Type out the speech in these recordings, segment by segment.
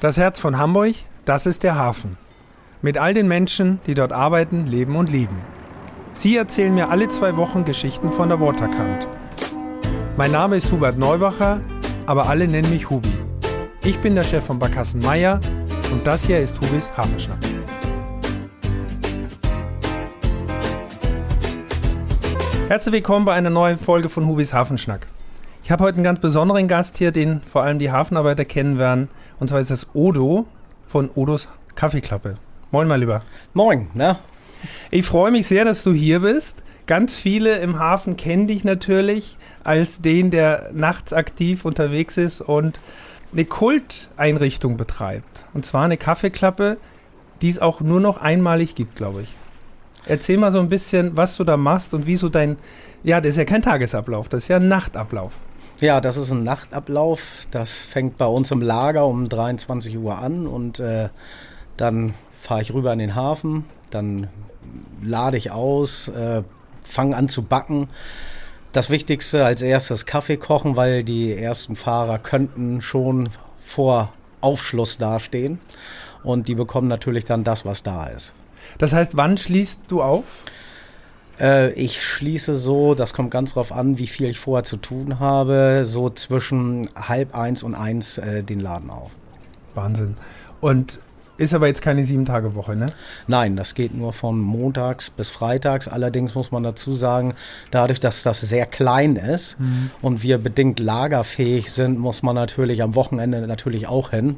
Das Herz von Hamburg, das ist der Hafen. Mit all den Menschen, die dort arbeiten, leben und lieben. Sie erzählen mir alle zwei Wochen Geschichten von der Waterkant. Mein Name ist Hubert Neubacher, aber alle nennen mich Hubi. Ich bin der Chef von Barkassen Meier und das hier ist Hubis Hafenschnack. Herzlich willkommen bei einer neuen Folge von Hubis Hafenschnack. Ich habe heute einen ganz besonderen Gast hier, den vor allem die Hafenarbeiter kennen werden. Und zwar ist das Odo von Odos Kaffeeklappe. Moin, mein Lieber. Moin, ne? Ich freue mich sehr, dass du hier bist. Ganz viele im Hafen kennen dich natürlich als den, der nachts aktiv unterwegs ist und eine Kulteinrichtung betreibt. Und zwar eine Kaffeeklappe, die es auch nur noch einmalig gibt, glaube ich. Erzähl mal so ein bisschen, was du da machst und wieso dein. Ja, das ist ja kein Tagesablauf, das ist ja ein Nachtablauf. Ja, das ist ein Nachtablauf. Das fängt bei uns im Lager um 23 Uhr an und äh, dann fahre ich rüber in den Hafen, dann lade ich aus, äh, fange an zu backen. Das Wichtigste als erstes Kaffee kochen, weil die ersten Fahrer könnten schon vor Aufschluss dastehen und die bekommen natürlich dann das, was da ist. Das heißt, wann schließt du auf? Äh, ich schließe so, das kommt ganz drauf an, wie viel ich vorher zu tun habe, so zwischen halb eins und eins äh, den Laden auf. Wahnsinn. Und ist aber jetzt keine Sieben-Tage-Woche, ne? Nein, das geht nur von montags bis freitags. Allerdings muss man dazu sagen, dadurch, dass das sehr klein ist mhm. und wir bedingt lagerfähig sind, muss man natürlich am Wochenende natürlich auch hin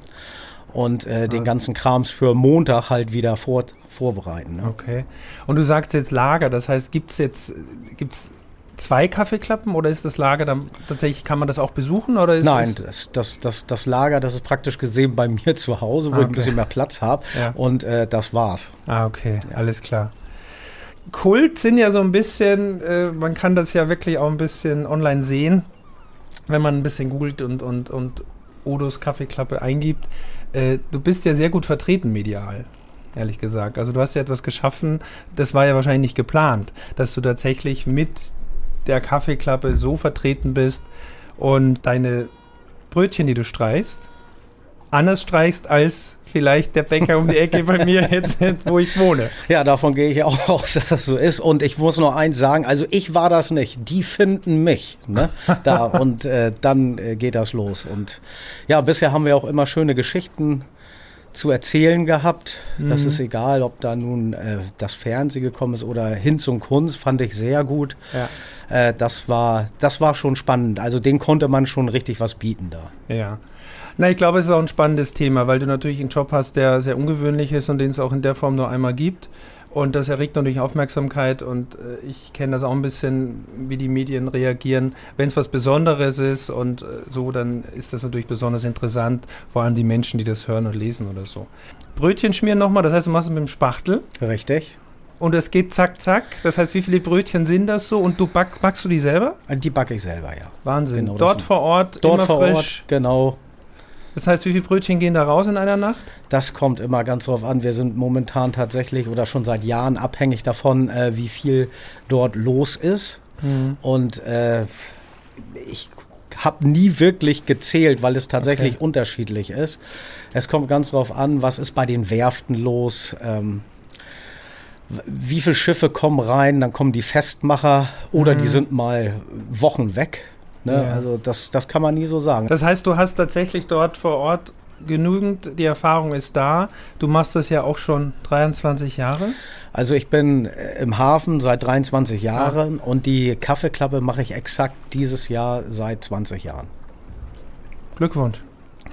und äh, den ganzen Krams für Montag halt wieder vor, vorbereiten. Ne? Okay. Und du sagst jetzt Lager, das heißt, gibt es jetzt gibt's zwei Kaffeeklappen oder ist das Lager dann tatsächlich, kann man das auch besuchen? Oder Nein, das, das, das, das Lager, das ist praktisch gesehen bei mir zu Hause, wo okay. ich ein bisschen mehr Platz habe ja. und äh, das war's. Ah, okay, ja. alles klar. Kult sind ja so ein bisschen, äh, man kann das ja wirklich auch ein bisschen online sehen, wenn man ein bisschen googelt und, und, und Odos Kaffeeklappe eingibt. Äh, du bist ja sehr gut vertreten medial, ehrlich gesagt. Also du hast ja etwas geschaffen, das war ja wahrscheinlich nicht geplant, dass du tatsächlich mit der Kaffeeklappe so vertreten bist und deine Brötchen, die du streichst, anders streichst als vielleicht der Bäcker um die Ecke bei mir jetzt, wo ich wohne. Ja, davon gehe ich auch aus, dass das so ist. Und ich muss noch eins sagen, also ich war das nicht. Die finden mich ne? da und äh, dann äh, geht das los. Und ja, bisher haben wir auch immer schöne Geschichten zu erzählen gehabt. Mhm. Das ist egal, ob da nun äh, das Fernsehen gekommen ist oder Hin zum Kunst, fand ich sehr gut. Ja. Äh, das, war, das war schon spannend. Also den konnte man schon richtig was bieten da. Ja. Na, ich glaube, es ist auch ein spannendes Thema, weil du natürlich einen Job hast, der sehr ungewöhnlich ist und den es auch in der Form nur einmal gibt. Und das erregt natürlich Aufmerksamkeit und äh, ich kenne das auch ein bisschen, wie die Medien reagieren. Wenn es was Besonderes ist und äh, so, dann ist das natürlich besonders interessant, vor allem die Menschen, die das hören und lesen oder so. Brötchen schmieren nochmal, das heißt, du machst es mit dem Spachtel. Richtig. Und es geht zack, zack. Das heißt, wie viele Brötchen sind das so? Und du backst, backst du die selber? Die backe ich selber, ja. Wahnsinn. Genau, dort vor Ort, dort immer vor frisch. Ort, genau. Das heißt, wie viele Brötchen gehen da raus in einer Nacht? Das kommt immer ganz drauf an. Wir sind momentan tatsächlich oder schon seit Jahren abhängig davon, äh, wie viel dort los ist. Mhm. Und äh, ich habe nie wirklich gezählt, weil es tatsächlich okay. unterschiedlich ist. Es kommt ganz drauf an, was ist bei den Werften los. Ähm, wie viele Schiffe kommen rein, dann kommen die Festmacher oder mhm. die sind mal Wochen weg. Ne? Ja. Also das, das kann man nie so sagen. Das heißt, du hast tatsächlich dort vor Ort genügend, die Erfahrung ist da. Du machst das ja auch schon 23 Jahre. Also ich bin äh, im Hafen seit 23 Jahren ja. und die Kaffeeklappe mache ich exakt dieses Jahr seit 20 Jahren. Glückwunsch.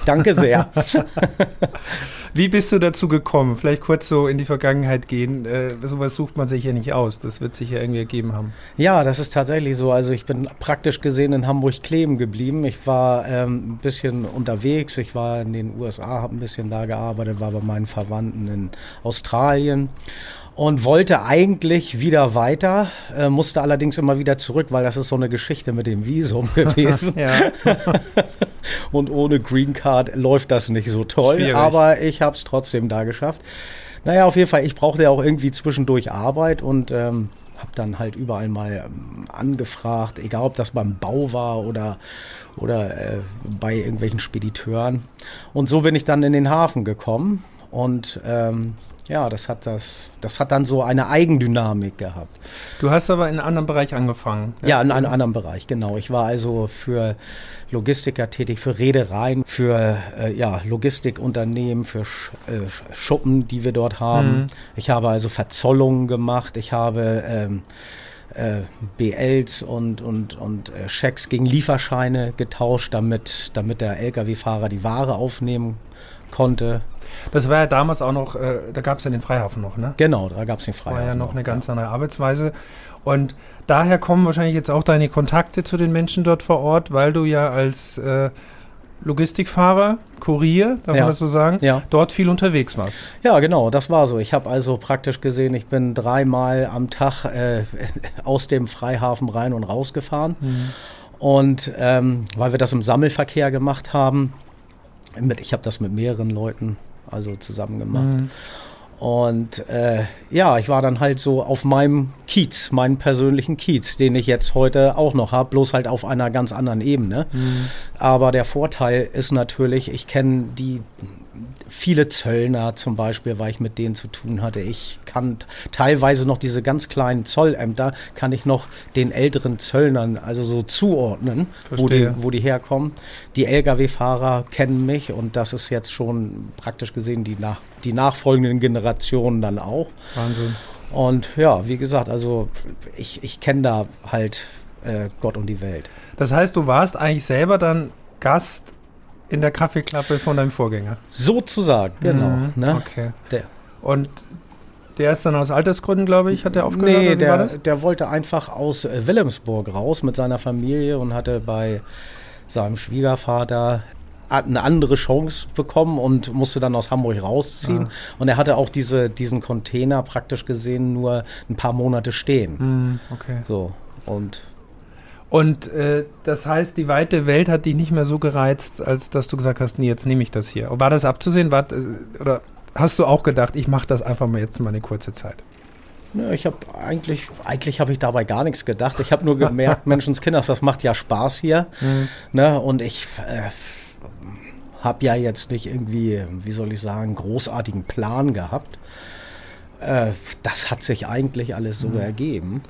Danke sehr. Wie bist du dazu gekommen? Vielleicht kurz so in die Vergangenheit gehen. Äh, sowas sucht man sich ja nicht aus. Das wird sich ja irgendwie ergeben haben. Ja, das ist tatsächlich so. Also ich bin praktisch gesehen in Hamburg kleben geblieben. Ich war ähm, ein bisschen unterwegs. Ich war in den USA, habe ein bisschen da gearbeitet, war bei meinen Verwandten in Australien und wollte eigentlich wieder weiter, äh, musste allerdings immer wieder zurück, weil das ist so eine Geschichte mit dem Visum gewesen. und ohne Green Card läuft das nicht so toll, Schwierig. aber ich habe es trotzdem da geschafft. Naja, auf jeden Fall, ich brauchte ja auch irgendwie zwischendurch Arbeit und ähm, habe dann halt überall mal ähm, angefragt, egal ob das beim Bau war oder, oder äh, bei irgendwelchen Spediteuren. Und so bin ich dann in den Hafen gekommen und ähm, ja, das hat das, das hat dann so eine Eigendynamik gehabt. Du hast aber in einem anderen Bereich angefangen. Ja, in einem anderen Bereich, genau. Ich war also für Logistiker tätig, für Reedereien, für äh, ja, Logistikunternehmen, für Sch äh, Schuppen, die wir dort haben. Mhm. Ich habe also Verzollungen gemacht. Ich habe ähm, äh, BLs und, und, und äh, Schecks gegen Lieferscheine getauscht, damit, damit der Lkw-Fahrer die Ware aufnehmen konnte. Das war ja damals auch noch, äh, da gab es ja den Freihafen noch, ne? Genau, da gab es den Freihafen. War ja noch, noch eine ganz ja. andere Arbeitsweise. Und daher kommen wahrscheinlich jetzt auch deine Kontakte zu den Menschen dort vor Ort, weil du ja als äh, Logistikfahrer, Kurier, darf ja. man das so sagen, ja. dort viel unterwegs warst. Ja, genau, das war so. Ich habe also praktisch gesehen, ich bin dreimal am Tag äh, aus dem Freihafen rein und raus gefahren. Mhm. Und ähm, weil wir das im Sammelverkehr gemacht haben, mit, ich habe das mit mehreren Leuten also zusammen gemacht. Mhm. Und äh, ja, ich war dann halt so auf meinem Kiez, meinen persönlichen Kiez, den ich jetzt heute auch noch habe, bloß halt auf einer ganz anderen Ebene. Mhm. Aber der Vorteil ist natürlich, ich kenne die viele Zöllner zum Beispiel, weil ich mit denen zu tun hatte. Ich kann teilweise noch diese ganz kleinen Zollämter, kann ich noch den älteren Zöllnern also so zuordnen, wo die, wo die herkommen. Die Lkw-Fahrer kennen mich und das ist jetzt schon praktisch gesehen die, nach, die nachfolgenden Generationen dann auch. Wahnsinn. Und ja, wie gesagt, also ich, ich kenne da halt äh, Gott und die Welt. Das heißt, du warst eigentlich selber dann Gast in der Kaffeeklappe von deinem Vorgänger. Sozusagen, genau. Mhm, ne? Okay. Der. Und der ist dann aus Altersgründen, glaube ich, hat er aufgehört? Nee, der, der wollte einfach aus äh, Wilhelmsburg raus mit seiner Familie und hatte bei seinem Schwiegervater eine andere Chance bekommen und musste dann aus Hamburg rausziehen. Ah. Und er hatte auch diese, diesen Container praktisch gesehen nur ein paar Monate stehen. Mm, okay. So. Und und äh, das heißt, die weite Welt hat dich nicht mehr so gereizt, als dass du gesagt hast, nee, jetzt nehme ich das hier. War das abzusehen? War, äh, oder hast du auch gedacht, ich mache das einfach mal jetzt mal eine kurze Zeit? Ja, ich habe eigentlich, eigentlich habe ich dabei gar nichts gedacht. Ich habe nur gemerkt, Menschenskinders, das macht ja Spaß hier. Mhm. Ne? Und ich äh, habe ja jetzt nicht irgendwie, wie soll ich sagen, großartigen Plan gehabt. Äh, das hat sich eigentlich alles so mhm. ergeben.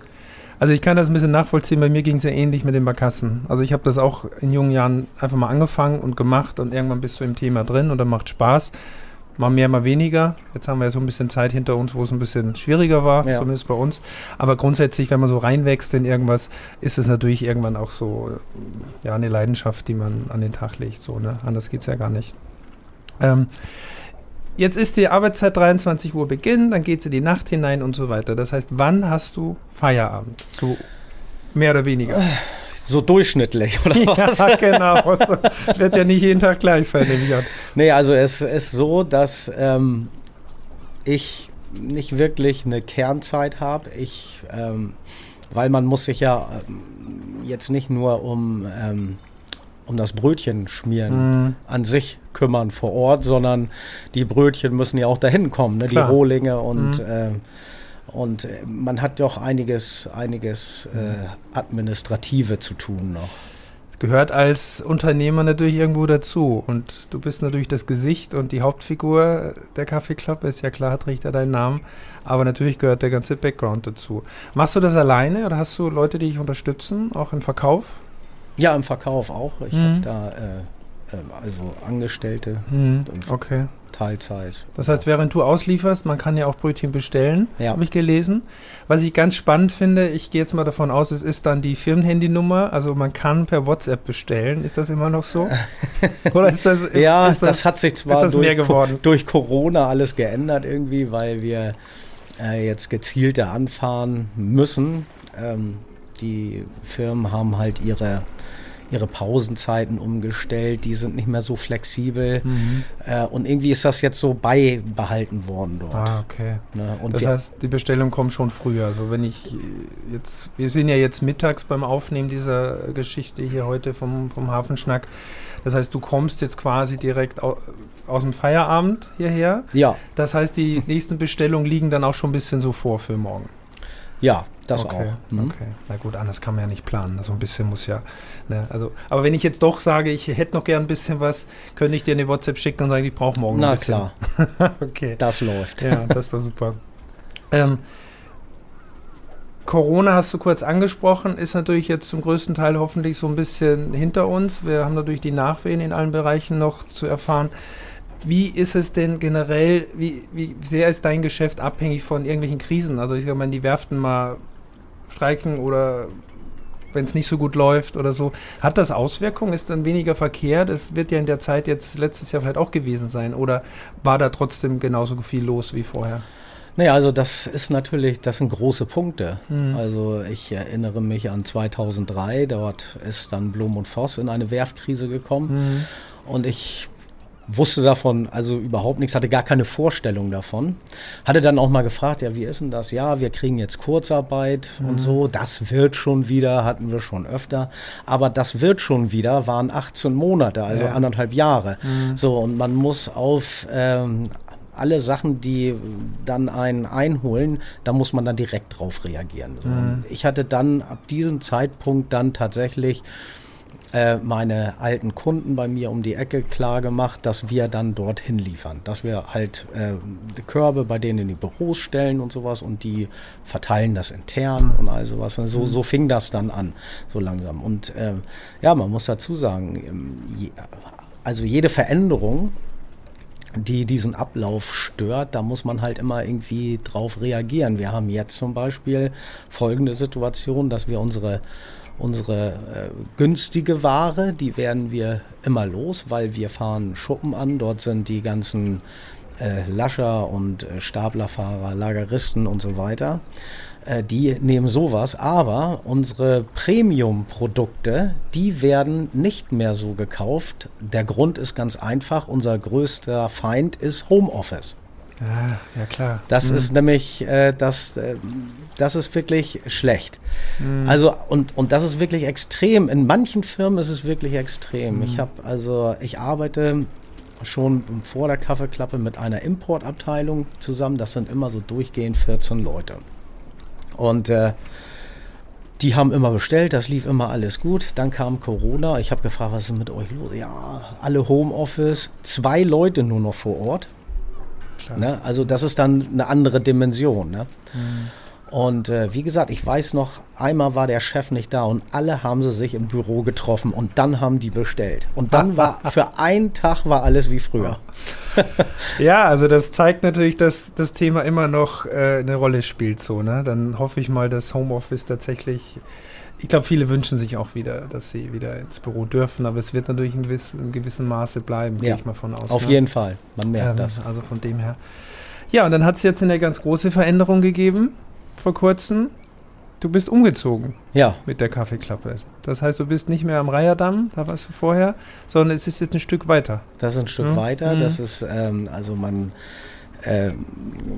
Also ich kann das ein bisschen nachvollziehen, bei mir ging es ja ähnlich mit den Barkassen. Also ich habe das auch in jungen Jahren einfach mal angefangen und gemacht und irgendwann bist du im Thema drin und dann macht Spaß. Mal mehr, mal weniger. Jetzt haben wir ja so ein bisschen Zeit hinter uns, wo es ein bisschen schwieriger war, ja. zumindest bei uns. Aber grundsätzlich, wenn man so reinwächst in irgendwas, ist es natürlich irgendwann auch so ja, eine Leidenschaft, die man an den Tag legt. So, ne? Anders geht es ja gar nicht. Ähm, jetzt ist die Arbeitszeit 23 Uhr Beginn, dann geht sie die Nacht hinein und so weiter. Das heißt, wann hast du Feierabend? So mehr oder weniger. So durchschnittlich, oder was? Ja, genau. So, wird ja nicht jeden Tag gleich sein, nehme. Nee, also es ist so, dass ähm, ich nicht wirklich eine Kernzeit habe. Ich, ähm, weil man muss sich ja ähm, jetzt nicht nur um ähm, um das Brötchen schmieren mhm. an sich kümmern vor Ort, sondern die Brötchen müssen ja auch dahin kommen, ne? die Rohlinge und, mhm. äh, und man hat doch einiges, einiges äh, Administrative zu tun noch. Es gehört als Unternehmer natürlich irgendwo dazu und du bist natürlich das Gesicht und die Hauptfigur der Kaffee Club, ist ja klar, hat Richter deinen Namen, aber natürlich gehört der ganze Background dazu. Machst du das alleine oder hast du Leute, die dich unterstützen, auch im Verkauf? Ja, im Verkauf auch. Ich mhm. habe da äh, äh, also Angestellte. Mhm. Okay. Teilzeit. Das heißt, während du auslieferst, man kann ja auch Brötchen bestellen, ja. habe ich gelesen. Was ich ganz spannend finde, ich gehe jetzt mal davon aus, es ist dann die Firmenhandynummer, also man kann per WhatsApp bestellen. Ist das immer noch so? Oder ist das Ja, ist das, das, hat sich zwar durch, durch, Corona alles geändert irgendwie, weil wir äh, jetzt gezielter anfahren müssen. Ähm, die Firmen haben halt ihre ihre Pausenzeiten umgestellt, die sind nicht mehr so flexibel. Mhm. Äh, und irgendwie ist das jetzt so beibehalten worden dort. Ah, okay. Ne? das heißt, die Bestellung kommt schon früher. Also wenn ich jetzt, wir sind ja jetzt mittags beim Aufnehmen dieser Geschichte hier heute vom, vom Hafenschnack. Das heißt, du kommst jetzt quasi direkt au, aus dem Feierabend hierher. Ja. Das heißt, die nächsten Bestellungen liegen dann auch schon ein bisschen so vor für morgen. Ja, das okay, auch. Mhm. Okay, na gut, anders kann man ja nicht planen. So also ein bisschen muss ja. Ne, also, aber wenn ich jetzt doch sage, ich hätte noch gern ein bisschen was, könnte ich dir eine WhatsApp schicken und sagen, ich brauche morgen Na ein bisschen. klar. okay. Das läuft. Ja, das ist doch super. Ähm, Corona hast du kurz angesprochen, ist natürlich jetzt zum größten Teil hoffentlich so ein bisschen hinter uns. Wir haben natürlich die Nachwehen in allen Bereichen noch zu erfahren. Wie ist es denn generell, wie, wie sehr ist dein Geschäft abhängig von irgendwelchen Krisen? Also ich sage mal, wenn die Werften mal streiken oder wenn es nicht so gut läuft oder so, hat das Auswirkungen? Ist dann weniger Verkehr? Das wird ja in der Zeit jetzt letztes Jahr vielleicht auch gewesen sein. Oder war da trotzdem genauso viel los wie vorher? Naja, also das ist natürlich, das sind große Punkte. Mhm. Also ich erinnere mich an 2003, dort ist dann Blum und Voss in eine Werfkrise gekommen. Mhm. Und ich wusste davon also überhaupt nichts, hatte gar keine Vorstellung davon. Hatte dann auch mal gefragt, ja, wie ist denn das? Ja, wir kriegen jetzt Kurzarbeit mhm. und so. Das wird schon wieder, hatten wir schon öfter. Aber das wird schon wieder, waren 18 Monate, also ja. anderthalb Jahre. Mhm. So, und man muss auf ähm, alle Sachen, die dann einen einholen, da muss man dann direkt drauf reagieren. So, mhm. Ich hatte dann ab diesem Zeitpunkt dann tatsächlich äh, meine alten Kunden bei mir um die Ecke klar gemacht, dass wir dann dorthin liefern. Dass wir halt äh, die Körbe bei denen in die Büros stellen und sowas und die verteilen das intern und all sowas. So, mhm. so fing das dann an, so langsam. Und äh, ja, man muss dazu sagen, ähm, also jede Veränderung, die diesen Ablauf stört, da muss man halt immer irgendwie drauf reagieren. Wir haben jetzt zum Beispiel folgende Situation, dass wir unsere Unsere äh, günstige Ware, die werden wir immer los, weil wir fahren Schuppen an. Dort sind die ganzen äh, Lascher und äh, Staplerfahrer, Lageristen und so weiter. Äh, die nehmen sowas, aber unsere Premium-Produkte, die werden nicht mehr so gekauft. Der Grund ist ganz einfach, unser größter Feind ist Homeoffice. Ah, ja klar. Das mhm. ist nämlich, äh, das, äh, das ist wirklich schlecht. Mhm. Also, und, und das ist wirklich extrem. In manchen Firmen ist es wirklich extrem. Mhm. Ich habe, also, ich arbeite schon vor der Kaffeeklappe mit einer Importabteilung zusammen. Das sind immer so durchgehend 14 Leute. Und äh, die haben immer bestellt, das lief immer alles gut. Dann kam Corona. Ich habe gefragt, was ist mit euch los? Ja, alle Homeoffice, zwei Leute nur noch vor Ort. Ne? Also das ist dann eine andere Dimension. Ne? Mhm. Und äh, wie gesagt, ich weiß noch, einmal war der Chef nicht da und alle haben sie sich im Büro getroffen und dann haben die bestellt. Und dann war für einen Tag war alles wie früher. ja, also das zeigt natürlich, dass das Thema immer noch äh, eine Rolle spielt. So, ne? Dann hoffe ich mal, dass Homeoffice tatsächlich ich glaube, viele wünschen sich auch wieder, dass sie wieder ins Büro dürfen, aber es wird natürlich in, gewiss, in gewissem Maße bleiben, ja, gehe ich mal von aus. Auf ne? jeden Fall, man merkt ähm, das. Also von dem her. Ja, und dann hat es jetzt eine ganz große Veränderung gegeben vor kurzem. Du bist umgezogen. Ja. Mit der Kaffeeklappe. Das heißt, du bist nicht mehr am Reiherdamm, da warst du vorher, sondern es ist jetzt ein Stück weiter. Das ist ein Stück mhm. weiter. Das ist, ähm, also man äh,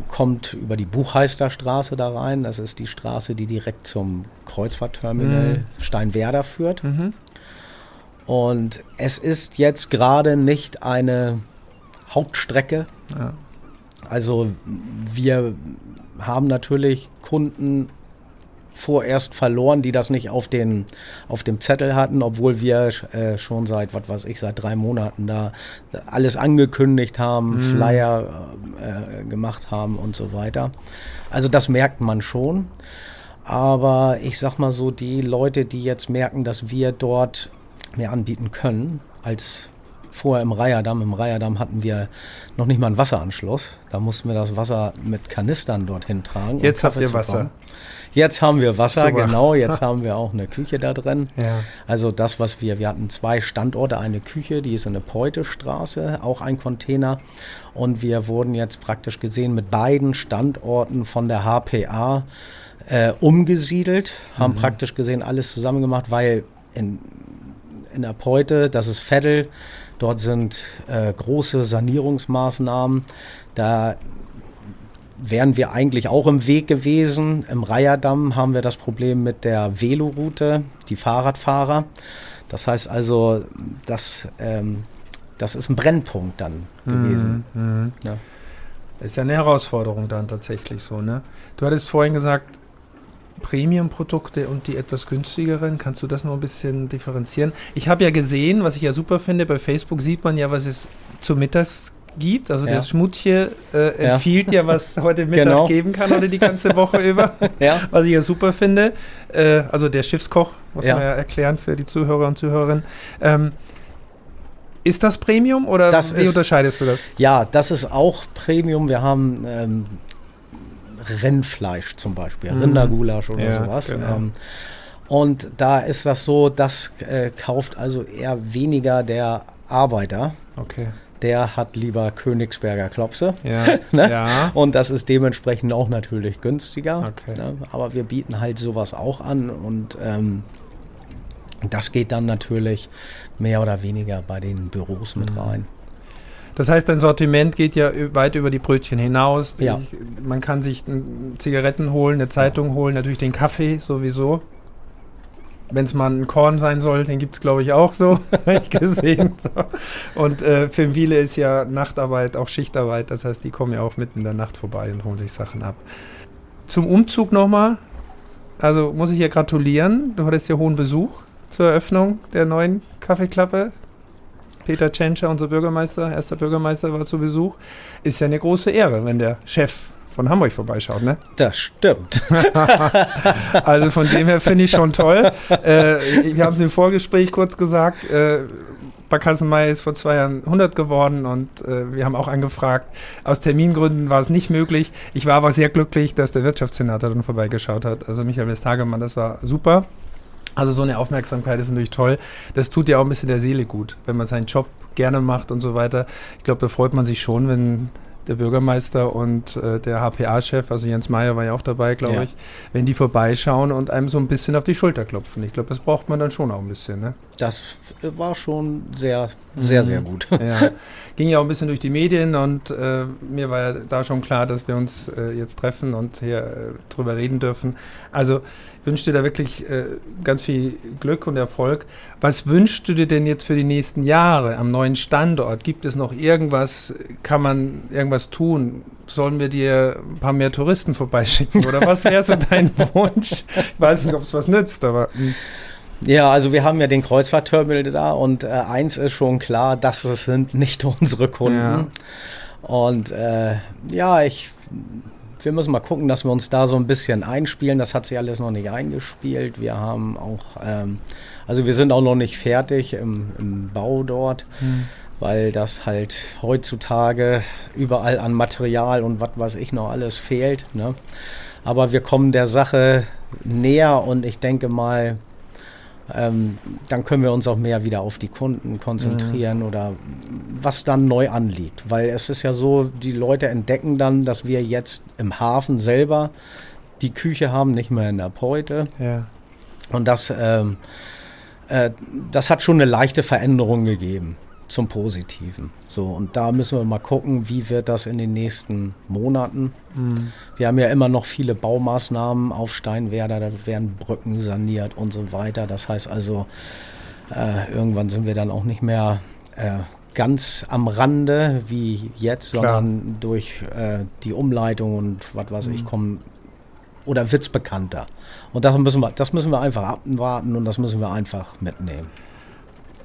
kommt über die Buchheisterstraße da rein. Das ist die Straße, die direkt zum Kreuzfahrtterminal mhm. Steinwerder führt. Mhm. Und es ist jetzt gerade nicht eine Hauptstrecke. Ja. Also wir haben natürlich Kunden vorerst verloren, die das nicht auf, den, auf dem Zettel hatten, obwohl wir äh, schon seit, was weiß ich, seit drei Monaten da alles angekündigt haben, mhm. Flyer äh, gemacht haben und so weiter. Also das merkt man schon. Aber ich sag mal so, die Leute, die jetzt merken, dass wir dort mehr anbieten können als vorher im Reiherdamm. Im Reiherdamm hatten wir noch nicht mal einen Wasseranschluss. Da mussten wir das Wasser mit Kanistern dorthin tragen. Jetzt habt ihr Wasser. Jetzt haben wir Wasser, Super. genau. Jetzt haben wir auch eine Küche da drin. Ja. Also das, was wir, wir hatten zwei Standorte, eine Küche, die ist in der Peutestraße, auch ein Container. Und wir wurden jetzt praktisch gesehen mit beiden Standorten von der HPA äh, umgesiedelt, haben mhm. praktisch gesehen alles zusammen gemacht, weil in, in der Peute, das ist Veddel, dort sind äh, große Sanierungsmaßnahmen. Da wären wir eigentlich auch im Weg gewesen. Im Reiherdamm haben wir das Problem mit der Veloroute, die Fahrradfahrer. Das heißt also, das, ähm, das ist ein Brennpunkt dann gewesen. Mhm, mh. ja. Ist ja eine Herausforderung dann tatsächlich so, ne? Du hattest vorhin gesagt, Premium-Produkte und die etwas günstigeren. Kannst du das noch ein bisschen differenzieren? Ich habe ja gesehen, was ich ja super finde, bei Facebook sieht man ja, was es zu Mittags gibt. Also ja. der Schmutje äh, empfiehlt ja. ja, was heute Mittag genau. geben kann oder die ganze Woche über. ja. Was ich ja super finde. Äh, also der Schiffskoch, muss man ja erklären für die Zuhörer und Zuhörerinnen. Ähm, ist das Premium oder das wie ist, unterscheidest du das? Ja, das ist auch Premium. Wir haben ähm, Rindfleisch zum Beispiel, mhm. Rindergulasch oder ja, sowas. Genau. Ähm, und da ist das so, das äh, kauft also eher weniger der Arbeiter. Okay der hat lieber Königsberger Klopse. Ja, ne? ja. Und das ist dementsprechend auch natürlich günstiger. Okay. Ne? Aber wir bieten halt sowas auch an und ähm, das geht dann natürlich mehr oder weniger bei den Büros mit mhm. rein. Das heißt, dein Sortiment geht ja weit über die Brötchen hinaus. Ja. Ich, man kann sich Zigaretten holen, eine Zeitung holen, natürlich den Kaffee sowieso wenn es mal ein Korn sein soll, den gibt es, glaube ich, auch so, habe ich gesehen. So. Und äh, für viele ist ja Nachtarbeit auch Schichtarbeit, das heißt, die kommen ja auch mitten in der Nacht vorbei und holen sich Sachen ab. Zum Umzug nochmal, also muss ich hier gratulieren, du hattest ja hohen Besuch zur Eröffnung der neuen Kaffeeklappe. Peter Tschentscher, unser Bürgermeister, erster Bürgermeister, war zu Besuch. Ist ja eine große Ehre, wenn der Chef von Hamburg vorbeischaut, ne? Das stimmt. also von dem her finde ich schon toll. Äh, wir haben es im Vorgespräch kurz gesagt. Äh, Barkassenmeier ist vor zwei Jahren 100 geworden und äh, wir haben auch angefragt. Aus Termingründen war es nicht möglich. Ich war aber sehr glücklich, dass der Wirtschaftssenator dann vorbeigeschaut hat. Also Michael Westhagemann, das war super. Also so eine Aufmerksamkeit ist natürlich toll. Das tut ja auch ein bisschen der Seele gut, wenn man seinen Job gerne macht und so weiter. Ich glaube, da freut man sich schon, wenn der Bürgermeister und äh, der HPA-Chef, also Jens Meyer war ja auch dabei, glaube ja. ich, wenn die vorbeischauen und einem so ein bisschen auf die Schulter klopfen. Ich glaube, das braucht man dann schon auch ein bisschen. Ne? Das war schon sehr, sehr, mhm. sehr gut. Ja. Ging ja auch ein bisschen durch die Medien und äh, mir war ja da schon klar, dass wir uns äh, jetzt treffen und hier äh, drüber reden dürfen. Also wünsche dir da wirklich äh, ganz viel Glück und Erfolg. Was wünschst du dir denn jetzt für die nächsten Jahre am neuen Standort? Gibt es noch irgendwas? Kann man irgendwas tun? Sollen wir dir ein paar mehr Touristen vorbeischicken? Oder was wäre so dein Wunsch? Ich weiß nicht, ob es was nützt, aber. Hm. Ja, also wir haben ja den Kreuzfahrtterminal da und äh, eins ist schon klar, das sind nicht unsere Kunden. Ja. Und äh, ja, ich wir müssen mal gucken, dass wir uns da so ein bisschen einspielen. Das hat sich alles noch nicht eingespielt. Wir haben auch, ähm, also wir sind auch noch nicht fertig im, im Bau dort, hm. weil das halt heutzutage überall an Material und was weiß ich noch alles fehlt. Ne? Aber wir kommen der Sache näher und ich denke mal, ähm, dann können wir uns auch mehr wieder auf die Kunden konzentrieren mhm. oder was dann neu anliegt. Weil es ist ja so, die Leute entdecken dann, dass wir jetzt im Hafen selber die Küche haben, nicht mehr in der Beute. Ja. Und das, ähm, äh, das hat schon eine leichte Veränderung gegeben zum Positiven. So, und da müssen wir mal gucken, wie wird das in den nächsten Monaten. Mhm. Wir haben ja immer noch viele Baumaßnahmen auf Steinwerder, da werden Brücken saniert und so weiter. Das heißt also, äh, irgendwann sind wir dann auch nicht mehr äh, ganz am Rande wie jetzt, Klar. sondern durch äh, die Umleitung und was weiß mhm. ich, kommen oder wird es bekannter. Und das müssen, wir, das müssen wir einfach abwarten und das müssen wir einfach mitnehmen.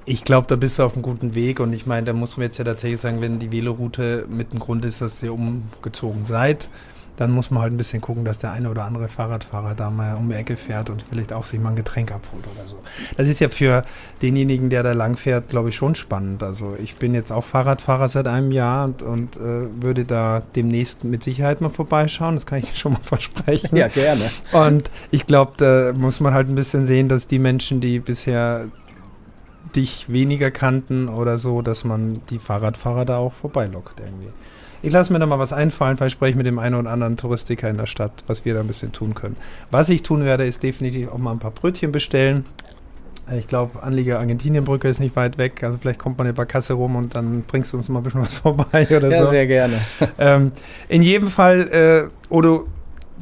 Ich glaube, da bist du auf einem guten Weg und ich meine, da muss man jetzt ja tatsächlich sagen, wenn die Veloroute mit dem Grund ist, dass ihr umgezogen seid, dann muss man halt ein bisschen gucken, dass der eine oder andere Fahrradfahrer da mal um die Ecke fährt und vielleicht auch sich mal ein Getränk abholt oder so. Das ist ja für denjenigen, der da lang fährt, glaube ich, schon spannend. Also ich bin jetzt auch Fahrradfahrer seit einem Jahr und, und äh, würde da demnächst mit Sicherheit mal vorbeischauen. Das kann ich schon mal versprechen. Ja, gerne. Und ich glaube, da muss man halt ein bisschen sehen, dass die Menschen, die bisher dich weniger kannten oder so, dass man die Fahrradfahrer da auch vorbeilockt irgendwie. Ich lasse mir da mal was einfallen, vielleicht spreche ich mit dem einen oder anderen Touristiker in der Stadt, was wir da ein bisschen tun können. Was ich tun werde, ist definitiv auch mal ein paar Brötchen bestellen. Ich glaube, Anlieger Argentinienbrücke ist nicht weit weg. Also vielleicht kommt man über Kasse rum und dann bringst du uns mal ein bisschen was vorbei oder ja, so. sehr gerne. Ähm, in jedem Fall, äh, Odo,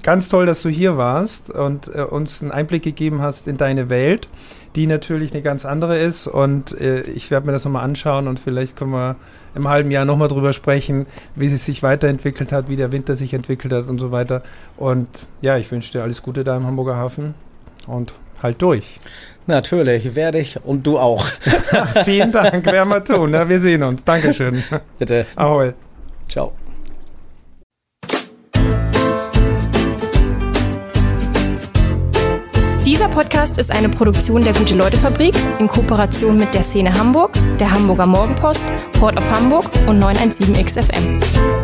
ganz toll, dass du hier warst und äh, uns einen Einblick gegeben hast in deine Welt die natürlich eine ganz andere ist. Und äh, ich werde mir das nochmal anschauen und vielleicht können wir im halben Jahr nochmal drüber sprechen, wie sie sich weiterentwickelt hat, wie der Winter sich entwickelt hat und so weiter. Und ja, ich wünsche dir alles Gute da im Hamburger Hafen und halt durch. Natürlich, werde ich und du auch. Vielen Dank, werden wir tun. Ja, wir sehen uns. Dankeschön. Bitte. Ahoi. Ciao. Podcast ist eine Produktion der Gute-Leute-Fabrik in Kooperation mit der Szene Hamburg, der Hamburger Morgenpost, Port of Hamburg und 917XFM.